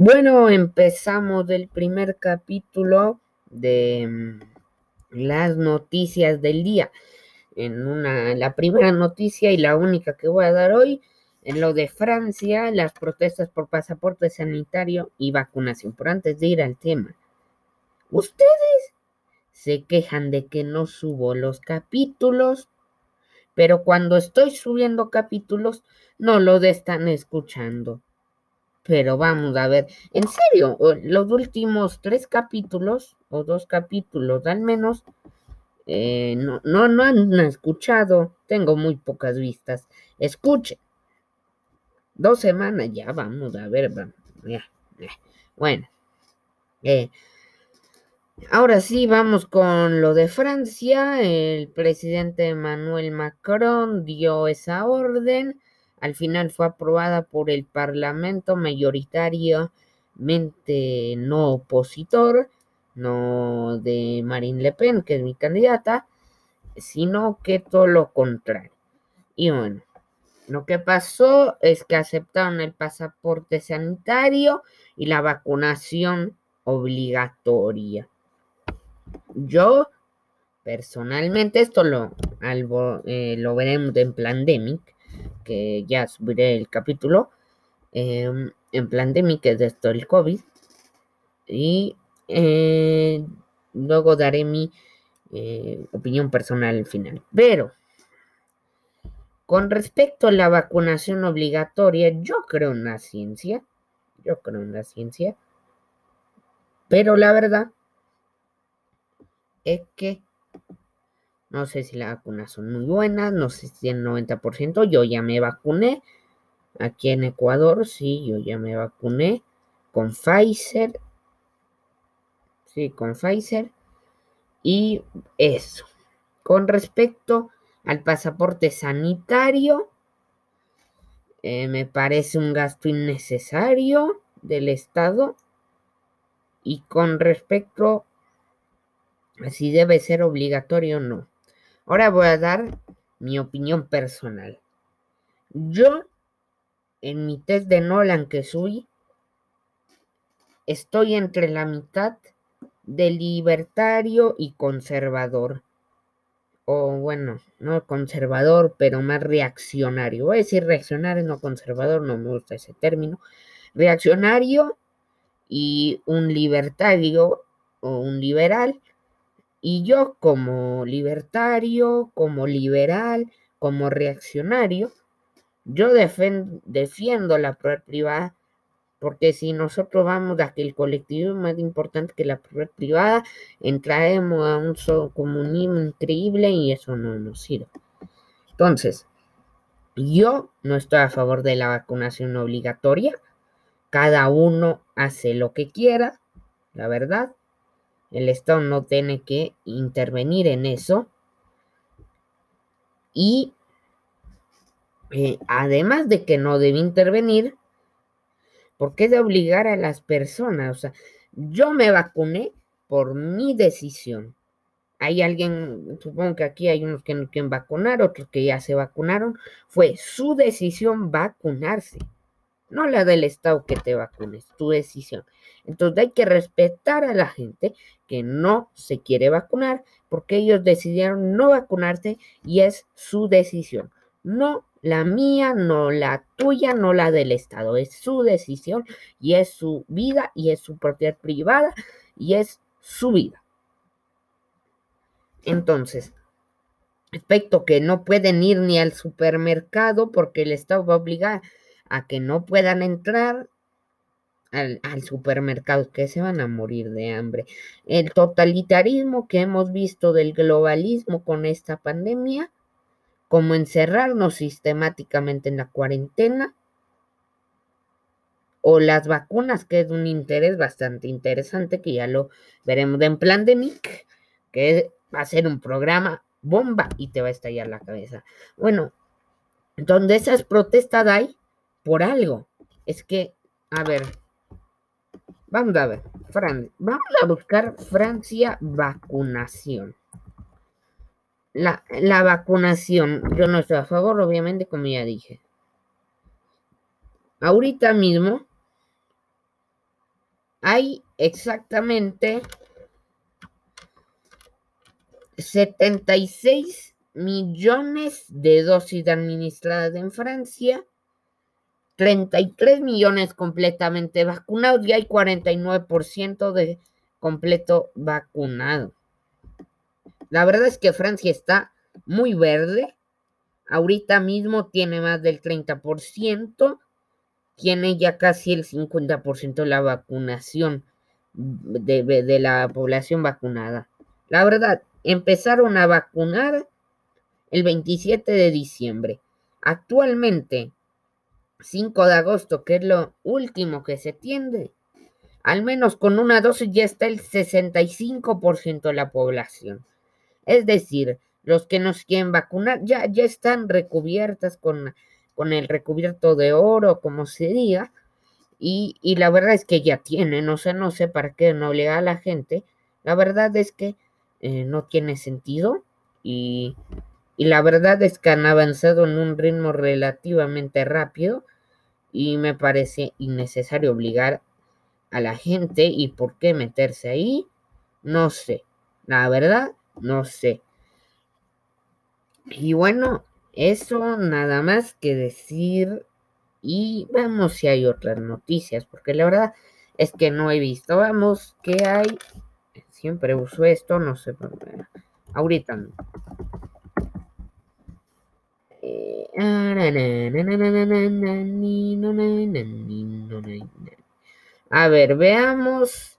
Bueno, empezamos del primer capítulo de mm, las noticias del día. En una, la primera noticia y la única que voy a dar hoy, en lo de Francia, las protestas por pasaporte sanitario y vacunación. Por antes de ir al tema, ustedes se quejan de que no subo los capítulos, pero cuando estoy subiendo capítulos no lo están escuchando. Pero vamos a ver, en serio, los últimos tres capítulos, o dos capítulos al menos, eh, no, no, no han escuchado. Tengo muy pocas vistas. Escuchen. Dos semanas, ya vamos a ver, vamos. Ya, Bueno. Eh, ahora sí, vamos con lo de Francia. El presidente Emmanuel Macron dio esa orden al final fue aprobada por el Parlamento mayoritariamente no opositor, no de Marine Le Pen, que es mi candidata, sino que todo lo contrario. Y bueno, lo que pasó es que aceptaron el pasaporte sanitario y la vacunación obligatoria. Yo, personalmente, esto lo, eh, lo veremos en Plandemic, que ya subiré el capítulo, em, en plan de mí, que es esto el COVID. Y eh, luego daré mi eh, opinión personal al final. Pero, con respecto a la vacunación obligatoria, yo creo en la ciencia. Yo creo en la ciencia. Pero la verdad es que no sé si las vacunas son muy buenas, no sé si el 90%. Yo ya me vacuné. Aquí en Ecuador, sí, yo ya me vacuné con Pfizer. Sí, con Pfizer. Y eso. Con respecto al pasaporte sanitario, eh, me parece un gasto innecesario del Estado. Y con respecto a si debe ser obligatorio o no. Ahora voy a dar mi opinión personal. Yo, en mi test de Nolan que soy, estoy entre la mitad de libertario y conservador. O bueno, no conservador, pero más reaccionario. Voy a decir reaccionario, no conservador, no me gusta ese término. Reaccionario y un libertario o un liberal y yo como libertario, como liberal, como reaccionario, yo defiendo la propiedad privada porque si nosotros vamos a que el colectivo es más importante que la propiedad privada, entraremos a un comunismo increíble y eso no nos sirve. Entonces, yo no estoy a favor de la vacunación obligatoria. Cada uno hace lo que quiera, la verdad. El Estado no tiene que intervenir en eso. Y eh, además de que no debe intervenir, ¿por qué de obligar a las personas? O sea, yo me vacuné por mi decisión. Hay alguien, supongo que aquí hay unos que no quieren vacunar, otros que ya se vacunaron. Fue su decisión vacunarse no la del Estado que te vacunes, tu decisión. Entonces hay que respetar a la gente que no se quiere vacunar porque ellos decidieron no vacunarse y es su decisión. No la mía, no la tuya, no la del Estado. Es su decisión y es su vida y es su propiedad privada y es su vida. Entonces, respecto que no pueden ir ni al supermercado porque el Estado va a obligar a que no puedan entrar al, supermercado, que se van a morir de hambre. El totalitarismo que hemos visto del globalismo con esta pandemia, como encerrarnos sistemáticamente en la cuarentena, o las vacunas, que es un interés bastante interesante, que ya lo veremos en Plandemic, que va a ser un programa bomba y te va a estallar la cabeza. Bueno, donde esas protestas hay, por algo. Es que, a ver, vamos a ver, Fran, vamos a buscar Francia vacunación. La, la vacunación, yo no estoy a favor, obviamente, como ya dije. Ahorita mismo, hay exactamente 76 millones de dosis administradas en Francia, 33 millones completamente vacunados y hay 49% de completo vacunado. La verdad es que Francia está muy verde. Ahorita mismo tiene más del 30%. Tiene ya casi el 50% de la vacunación de, de la población vacunada. La verdad, empezaron a vacunar el 27 de diciembre. Actualmente, 5 de agosto, que es lo último que se tiende, al menos con una dosis ya está el 65% de la población. Es decir, los que nos quieren vacunar ya, ya están recubiertas con, con el recubierto de oro, como se diga, y, y, la verdad es que ya tienen, o sea, no sé para qué no obliga a la gente. La verdad es que eh, no tiene sentido y, y la verdad es que han avanzado en un ritmo relativamente rápido y me parece innecesario obligar a la gente y por qué meterse ahí, no sé. La verdad, no sé. Y bueno, eso nada más que decir. Y vamos si hay otras noticias, porque la verdad es que no he visto. Vamos, ¿qué hay? Siempre uso esto, no sé. Ahorita no. A ver, veamos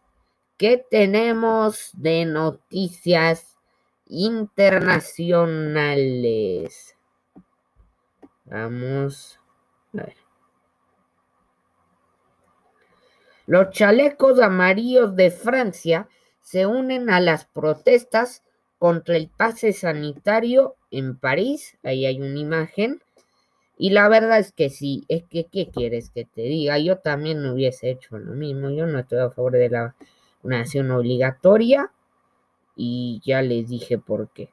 qué tenemos de noticias internacionales. Vamos a ver. Los chalecos amarillos de Francia se unen a las protestas contra el pase sanitario en París. Ahí hay una imagen. Y la verdad es que sí, es que, ¿qué quieres que te diga? Yo también hubiese hecho lo mismo. Yo no estoy a favor de la nación obligatoria. Y ya les dije por qué.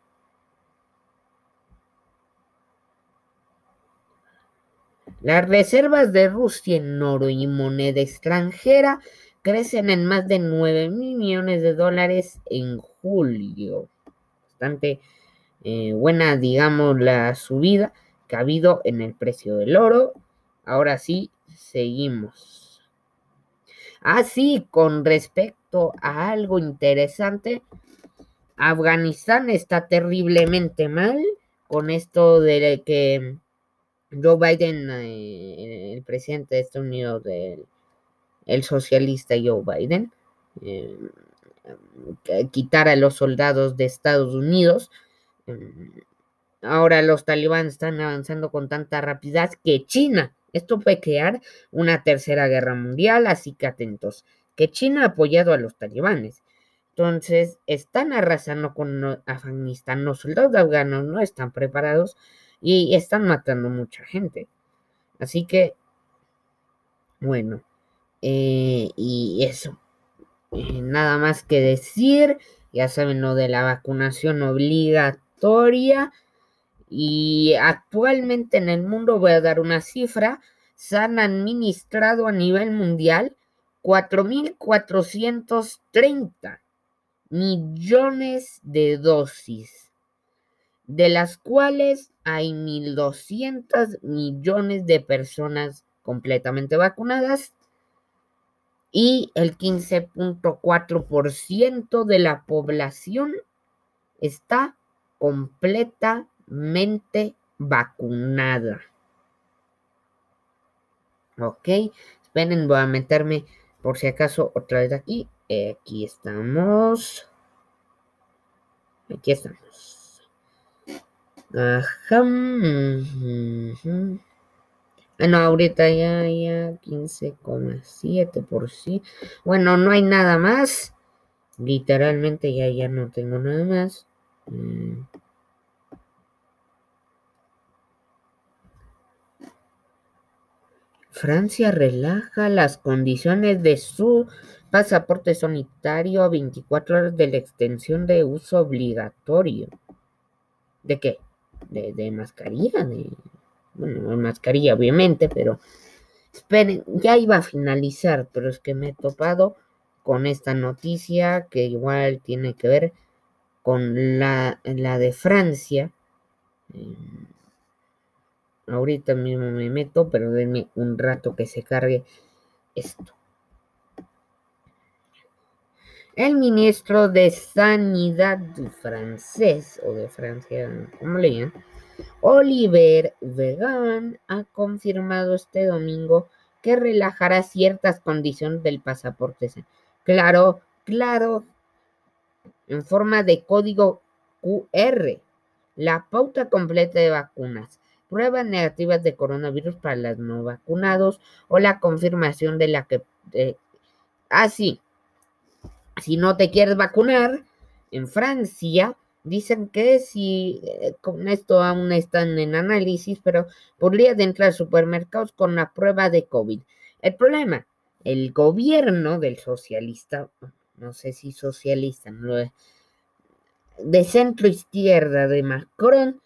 Las reservas de Rusia en oro y moneda extranjera crecen en más de 9 mil millones de dólares en julio. Bastante eh, buena, digamos, la subida que ha habido en el precio del oro. Ahora sí, seguimos. Así, ah, con respecto a algo interesante, Afganistán está terriblemente mal con esto de que Joe Biden, eh, el presidente de Estados Unidos, el socialista Joe Biden, eh, quitar a los soldados de Estados Unidos Mm, ahora los talibanes están avanzando con tanta rapidez que China, esto puede crear una tercera guerra mundial, así que atentos, que China ha apoyado a los talibanes. Entonces, están arrasando con Afganistán, los soldados afganos no están preparados y están matando mucha gente. Así que, bueno, eh, y eso, eh, nada más que decir, ya saben lo de la vacunación obligatoria. Y actualmente en el mundo, voy a dar una cifra, se han administrado a nivel mundial 4.430 millones de dosis, de las cuales hay 1.200 millones de personas completamente vacunadas y el 15.4% de la población está completamente vacunada. Ok, esperen, voy a meterme por si acaso otra vez aquí. Aquí estamos. Aquí estamos. Ajá. Bueno, ahorita ya, ya 15,7 por sí. Bueno, no hay nada más. Literalmente ya, ya no tengo nada más. Mm. Francia relaja las condiciones de su pasaporte sanitario a 24 horas de la extensión de uso obligatorio. ¿De qué? De, mascarilla, de... Bueno, mascarilla obviamente, pero... Esperen, ya iba a finalizar, pero es que me he topado con esta noticia que igual tiene que ver con la, la de Francia. Em, ahorita mismo me meto, pero denme un rato que se cargue esto. El ministro de Sanidad francés, o de Francia, como leían, Oliver Vegan, ha confirmado este domingo que relajará ciertas condiciones del pasaporte. Claro, claro, en forma de código QR, la pauta completa de vacunas, pruebas negativas de coronavirus para los no vacunados o la confirmación de la que... así, ah, si no te quieres vacunar, en Francia dicen que si eh, con esto aún están en análisis, pero podría entrar a supermercados con la prueba de COVID. El problema, el gobierno del socialista, no sé si socialista, de centro izquierda de Macron,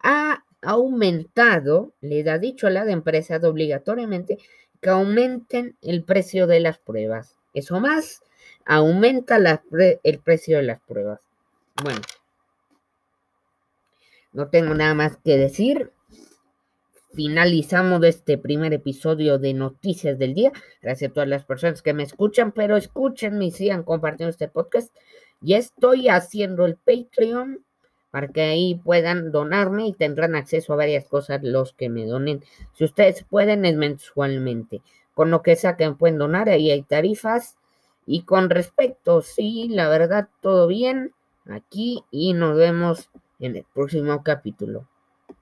ha aumentado, le ha dicho a las empresas obligatoriamente que aumenten el precio de las pruebas. Eso más, aumenta el precio de las pruebas. Bueno, no tengo nada más que decir. Finalizamos este primer episodio de Noticias del Día. Gracias a todas las personas que me escuchan, pero escúchenme y sigan compartiendo este podcast. Ya estoy haciendo el Patreon para que ahí puedan donarme y tendrán acceso a varias cosas los que me donen. Si ustedes pueden, es mensualmente. Con lo que saquen pueden donar, ahí hay tarifas. Y con respecto, sí, la verdad, todo bien aquí y nos vemos en el próximo capítulo.